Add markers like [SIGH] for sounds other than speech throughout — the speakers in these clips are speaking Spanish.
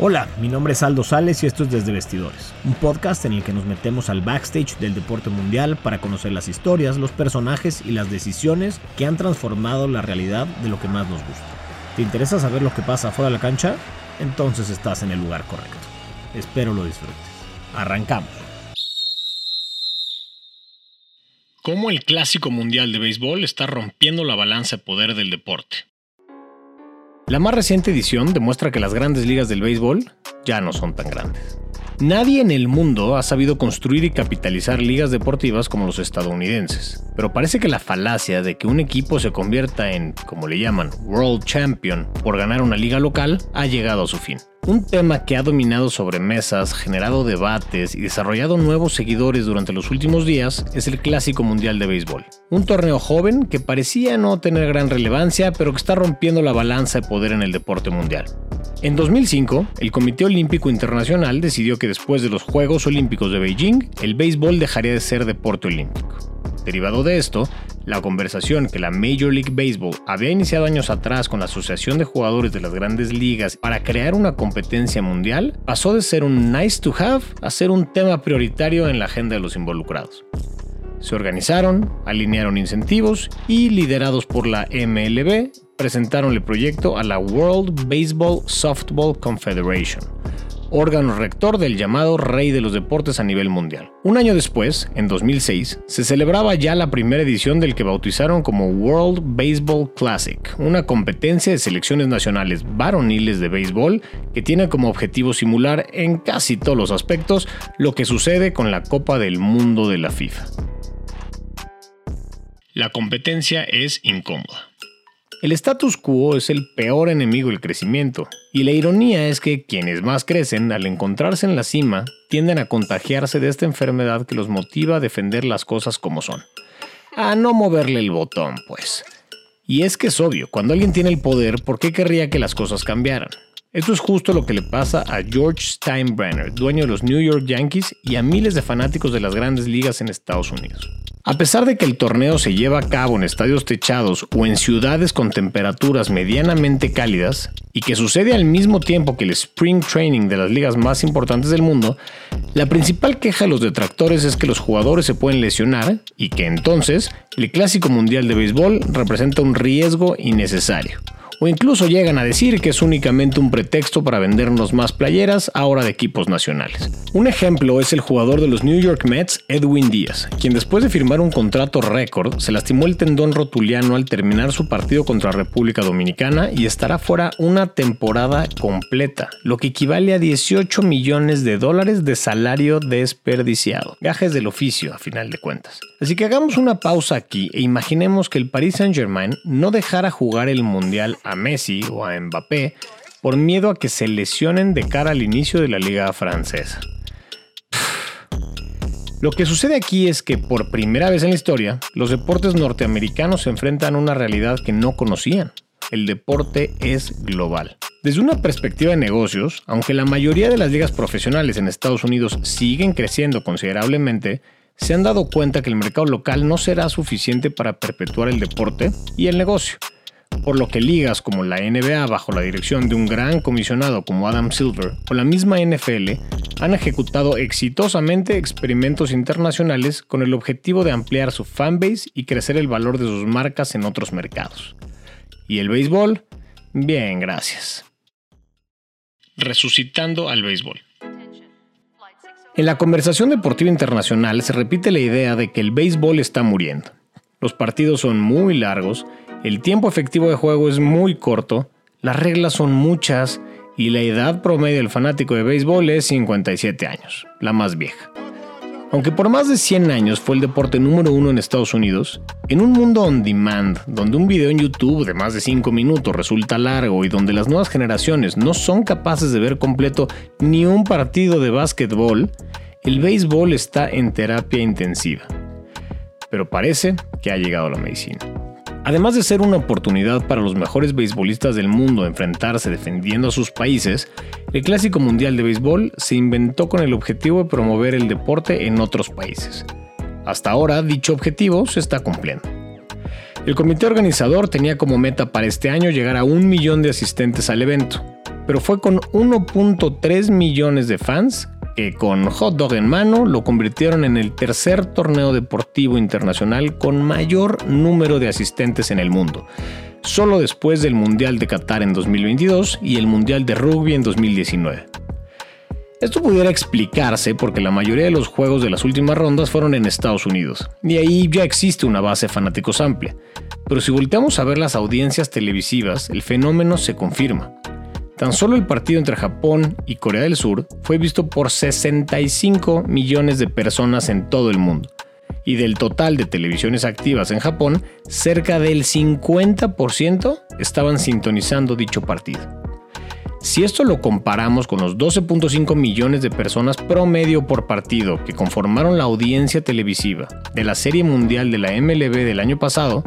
Hola, mi nombre es Aldo Sales y esto es Desde Vestidores, un podcast en el que nos metemos al backstage del deporte mundial para conocer las historias, los personajes y las decisiones que han transformado la realidad de lo que más nos gusta. ¿Te interesa saber lo que pasa fuera de la cancha? Entonces estás en el lugar correcto. Espero lo disfrutes. Arrancamos. ¿Cómo el Clásico Mundial de Béisbol está rompiendo la balanza de poder del deporte? La más reciente edición demuestra que las grandes ligas del béisbol ya no son tan grandes. Nadie en el mundo ha sabido construir y capitalizar ligas deportivas como los estadounidenses, pero parece que la falacia de que un equipo se convierta en, como le llaman, World Champion por ganar una liga local ha llegado a su fin. Un tema que ha dominado sobre mesas, generado debates y desarrollado nuevos seguidores durante los últimos días es el Clásico Mundial de Béisbol. Un torneo joven que parecía no tener gran relevancia, pero que está rompiendo la balanza de poder en el deporte mundial. En 2005, el Comité Olímpico Internacional decidió que después de los Juegos Olímpicos de Beijing, el béisbol dejaría de ser deporte olímpico. Derivado de esto, la conversación que la Major League Baseball había iniciado años atrás con la Asociación de Jugadores de las Grandes Ligas para crear una competencia mundial pasó de ser un nice to have a ser un tema prioritario en la agenda de los involucrados. Se organizaron, alinearon incentivos y, liderados por la MLB, presentaron el proyecto a la World Baseball Softball Confederation, órgano rector del llamado rey de los deportes a nivel mundial. Un año después, en 2006, se celebraba ya la primera edición del que bautizaron como World Baseball Classic, una competencia de selecciones nacionales varoniles de béisbol que tiene como objetivo simular en casi todos los aspectos lo que sucede con la Copa del Mundo de la FIFA. La competencia es incómoda. El status quo es el peor enemigo del crecimiento, y la ironía es que quienes más crecen, al encontrarse en la cima, tienden a contagiarse de esta enfermedad que los motiva a defender las cosas como son. A no moverle el botón, pues. Y es que es obvio, cuando alguien tiene el poder, ¿por qué querría que las cosas cambiaran? Esto es justo lo que le pasa a George Steinbrenner, dueño de los New York Yankees y a miles de fanáticos de las grandes ligas en Estados Unidos. A pesar de que el torneo se lleva a cabo en estadios techados o en ciudades con temperaturas medianamente cálidas, y que sucede al mismo tiempo que el Spring Training de las ligas más importantes del mundo, la principal queja de los detractores es que los jugadores se pueden lesionar y que entonces el Clásico Mundial de Béisbol representa un riesgo innecesario o incluso llegan a decir que es únicamente un pretexto para vendernos más playeras ahora de equipos nacionales. Un ejemplo es el jugador de los New York Mets, Edwin Díaz, quien después de firmar un contrato récord se lastimó el tendón rotuliano al terminar su partido contra República Dominicana y estará fuera una temporada completa, lo que equivale a 18 millones de dólares de salario desperdiciado. Gajes del oficio, a final de cuentas. Así que hagamos una pausa aquí e imaginemos que el Paris Saint-Germain no dejara jugar el Mundial a Messi o a Mbappé por miedo a que se lesionen de cara al inicio de la liga francesa. Lo que sucede aquí es que por primera vez en la historia, los deportes norteamericanos se enfrentan a una realidad que no conocían. El deporte es global. Desde una perspectiva de negocios, aunque la mayoría de las ligas profesionales en Estados Unidos siguen creciendo considerablemente, se han dado cuenta que el mercado local no será suficiente para perpetuar el deporte y el negocio por lo que ligas como la NBA bajo la dirección de un gran comisionado como Adam Silver o la misma NFL han ejecutado exitosamente experimentos internacionales con el objetivo de ampliar su fanbase y crecer el valor de sus marcas en otros mercados. ¿Y el béisbol? Bien, gracias. Resucitando al béisbol. En la conversación deportiva internacional se repite la idea de que el béisbol está muriendo. Los partidos son muy largos el tiempo efectivo de juego es muy corto, las reglas son muchas y la edad promedio del fanático de béisbol es 57 años, la más vieja. Aunque por más de 100 años fue el deporte número uno en Estados Unidos, en un mundo on demand, donde un video en YouTube de más de 5 minutos resulta largo y donde las nuevas generaciones no son capaces de ver completo ni un partido de básquetbol, el béisbol está en terapia intensiva. Pero parece que ha llegado la medicina. Además de ser una oportunidad para los mejores beisbolistas del mundo enfrentarse defendiendo a sus países, el Clásico Mundial de Béisbol se inventó con el objetivo de promover el deporte en otros países. Hasta ahora, dicho objetivo se está cumpliendo. El comité organizador tenía como meta para este año llegar a un millón de asistentes al evento. pero fue con 1.3 millones de fans que con hot dog en mano lo convirtieron en el tercer torneo deportivo internacional con mayor número de asistentes en el mundo, solo después del Mundial de Qatar en 2022 y el Mundial de Rugby en 2019. Esto pudiera explicarse porque la mayoría de los juegos de las últimas rondas fueron en Estados Unidos, y ahí ya existe una base fanáticos amplia. Pero si volteamos a ver las audiencias televisivas, el fenómeno se confirma. Tan solo el partido entre Japón y Corea del Sur fue visto por 65 millones de personas en todo el mundo. Y del total de televisiones activas en Japón, cerca del 50% estaban sintonizando dicho partido. Si esto lo comparamos con los 12.5 millones de personas promedio por partido que conformaron la audiencia televisiva de la Serie Mundial de la MLB del año pasado,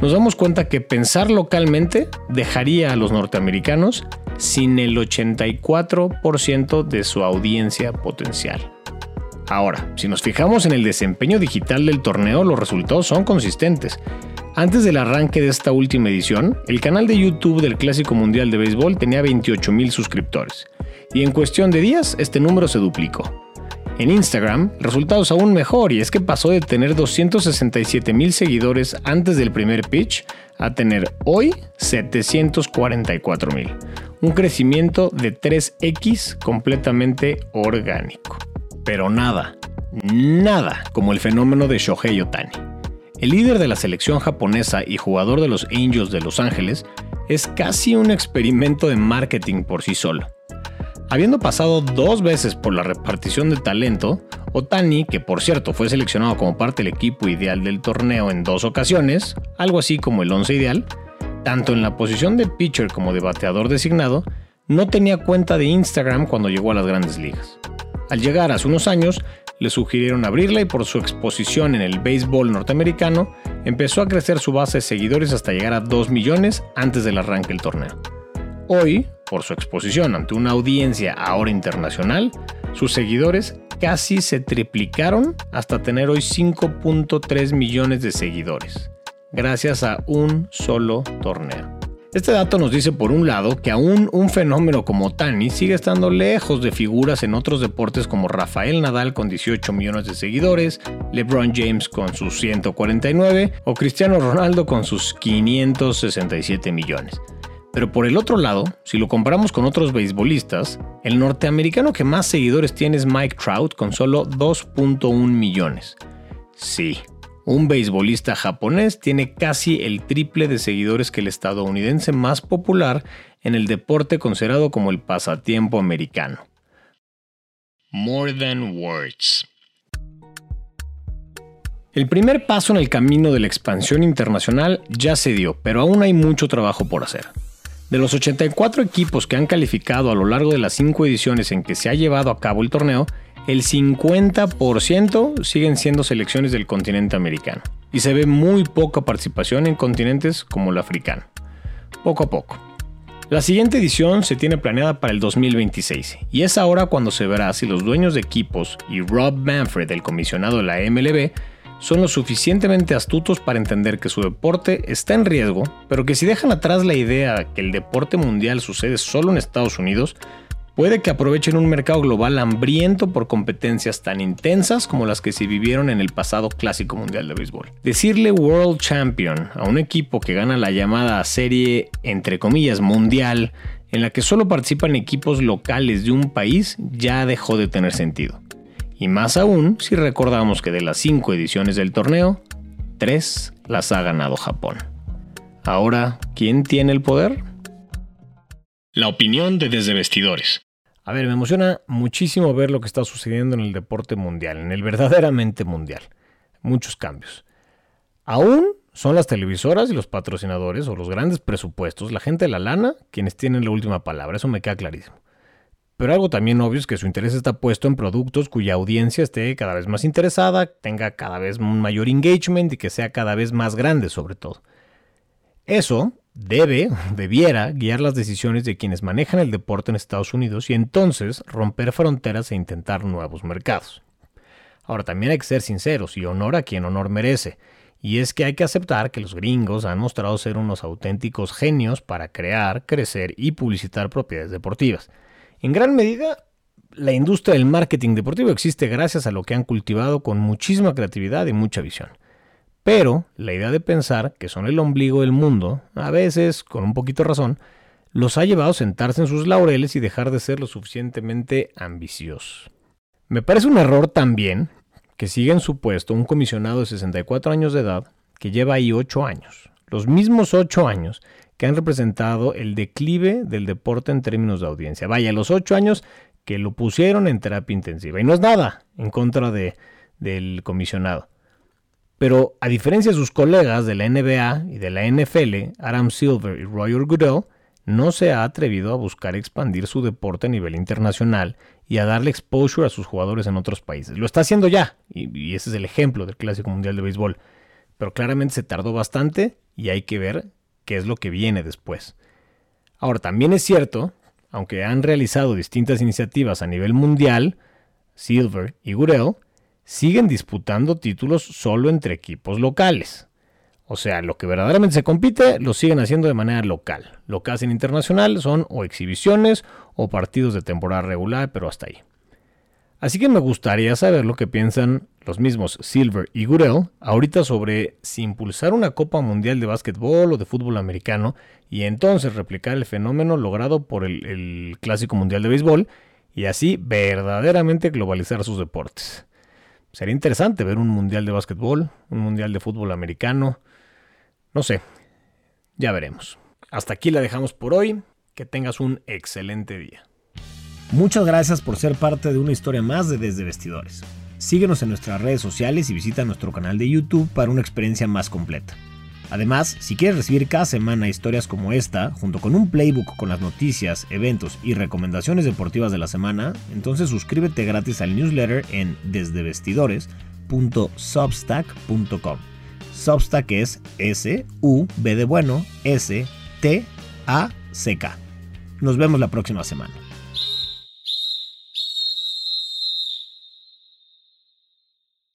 nos damos cuenta que pensar localmente dejaría a los norteamericanos sin el 84% de su audiencia potencial. Ahora, si nos fijamos en el desempeño digital del torneo, los resultados son consistentes. Antes del arranque de esta última edición, el canal de YouTube del Clásico Mundial de Béisbol tenía 28.000 suscriptores, y en cuestión de días este número se duplicó. En Instagram, resultados aún mejor y es que pasó de tener 267 mil seguidores antes del primer pitch a tener hoy 744 mil. Un crecimiento de 3x completamente orgánico. Pero nada, nada como el fenómeno de Shohei Otani. El líder de la selección japonesa y jugador de los Angels de Los Ángeles es casi un experimento de marketing por sí solo. Habiendo pasado dos veces por la repartición de talento, Otani, que por cierto fue seleccionado como parte del equipo ideal del torneo en dos ocasiones, algo así como el 11 ideal, tanto en la posición de pitcher como de bateador designado, no tenía cuenta de Instagram cuando llegó a las grandes ligas. Al llegar hace unos años, le sugirieron abrirla y por su exposición en el béisbol norteamericano, empezó a crecer su base de seguidores hasta llegar a 2 millones antes del arranque del torneo. Hoy, por su exposición ante una audiencia ahora internacional, sus seguidores casi se triplicaron hasta tener hoy 5.3 millones de seguidores, gracias a un solo torneo. Este dato nos dice por un lado que aún un fenómeno como Tani sigue estando lejos de figuras en otros deportes como Rafael Nadal con 18 millones de seguidores, LeBron James con sus 149 o Cristiano Ronaldo con sus 567 millones. Pero por el otro lado, si lo comparamos con otros beisbolistas, el norteamericano que más seguidores tiene es Mike Trout con solo 2.1 millones. Sí, un beisbolista japonés tiene casi el triple de seguidores que el estadounidense más popular en el deporte considerado como el pasatiempo americano. More than words. El primer paso en el camino de la expansión internacional ya se dio, pero aún hay mucho trabajo por hacer. De los 84 equipos que han calificado a lo largo de las 5 ediciones en que se ha llevado a cabo el torneo, el 50% siguen siendo selecciones del continente americano. Y se ve muy poca participación en continentes como el africano. Poco a poco. La siguiente edición se tiene planeada para el 2026 y es ahora cuando se verá si los dueños de equipos y Rob Manfred, el comisionado de la MLB, son lo suficientemente astutos para entender que su deporte está en riesgo, pero que si dejan atrás la idea que el deporte mundial sucede solo en Estados Unidos, puede que aprovechen un mercado global hambriento por competencias tan intensas como las que se vivieron en el pasado Clásico Mundial de Béisbol. Decirle World Champion a un equipo que gana la llamada serie entre comillas mundial, en la que solo participan equipos locales de un país, ya dejó de tener sentido. Y más aún si recordamos que de las cinco ediciones del torneo, tres las ha ganado Japón. Ahora, ¿quién tiene el poder? La opinión de Desde Vestidores. A ver, me emociona muchísimo ver lo que está sucediendo en el deporte mundial, en el verdaderamente mundial. Muchos cambios. Aún son las televisoras y los patrocinadores o los grandes presupuestos, la gente de la lana, quienes tienen la última palabra. Eso me queda clarísimo. Pero algo también obvio es que su interés está puesto en productos cuya audiencia esté cada vez más interesada, tenga cada vez un mayor engagement y que sea cada vez más grande sobre todo. Eso debe, [LAUGHS] debiera, guiar las decisiones de quienes manejan el deporte en Estados Unidos y entonces romper fronteras e intentar nuevos mercados. Ahora, también hay que ser sinceros y honor a quien honor merece. Y es que hay que aceptar que los gringos han mostrado ser unos auténticos genios para crear, crecer y publicitar propiedades deportivas. En gran medida, la industria del marketing deportivo existe gracias a lo que han cultivado con muchísima creatividad y mucha visión. Pero la idea de pensar que son el ombligo del mundo, a veces, con un poquito de razón, los ha llevado a sentarse en sus laureles y dejar de ser lo suficientemente ambiciosos. Me parece un error también que siga en su puesto un comisionado de 64 años de edad que lleva ahí 8 años, los mismos 8 años que han representado el declive del deporte en términos de audiencia. Vaya, los 8 años que lo pusieron en terapia intensiva. Y no es nada en contra de, del comisionado. Pero a diferencia de sus colegas de la NBA y de la NFL, Adam Silver y Roger Goodell, no se ha atrevido a buscar expandir su deporte a nivel internacional y a darle exposure a sus jugadores en otros países. Lo está haciendo ya, y, ese es el ejemplo del Clásico Mundial de Béisbol. Pero claramente se tardó bastante y hay que ver qué es lo que viene después. Ahora, también es cierto, aunque han realizado distintas iniciativas a nivel mundial, Silver y Gurel siguen disputando títulos solo entre equipos locales. O sea, lo que verdaderamente se compite lo siguen haciendo de manera local. Lo que hacen internacional son o exhibiciones o partidos de temporada regular, pero hasta ahí. Así que me gustaría saber lo que piensan los mismos Silver y Gurel ahorita sobre si impulsar una Copa Mundial de Básquetbol o de fútbol americano y entonces replicar el fenómeno logrado por el, el Clásico Mundial de Béisbol y así verdaderamente globalizar sus deportes. Sería interesante ver un Mundial de Básquetbol, un Mundial de fútbol americano, no sé, ya veremos. Hasta aquí la dejamos por hoy. Que tengas un excelente día. Muchas gracias por ser parte de una historia más de Desde Vestidores. Síguenos en nuestras redes sociales y visita nuestro canal de YouTube para una experiencia más completa. Además, si quieres recibir cada semana historias como esta, junto con un playbook con las noticias, eventos y recomendaciones deportivas de la semana, entonces suscríbete gratis al newsletter en desdevestidores.substack.com. Substack es S-U-B de bueno, S-T-A-C-K. Nos vemos la próxima semana.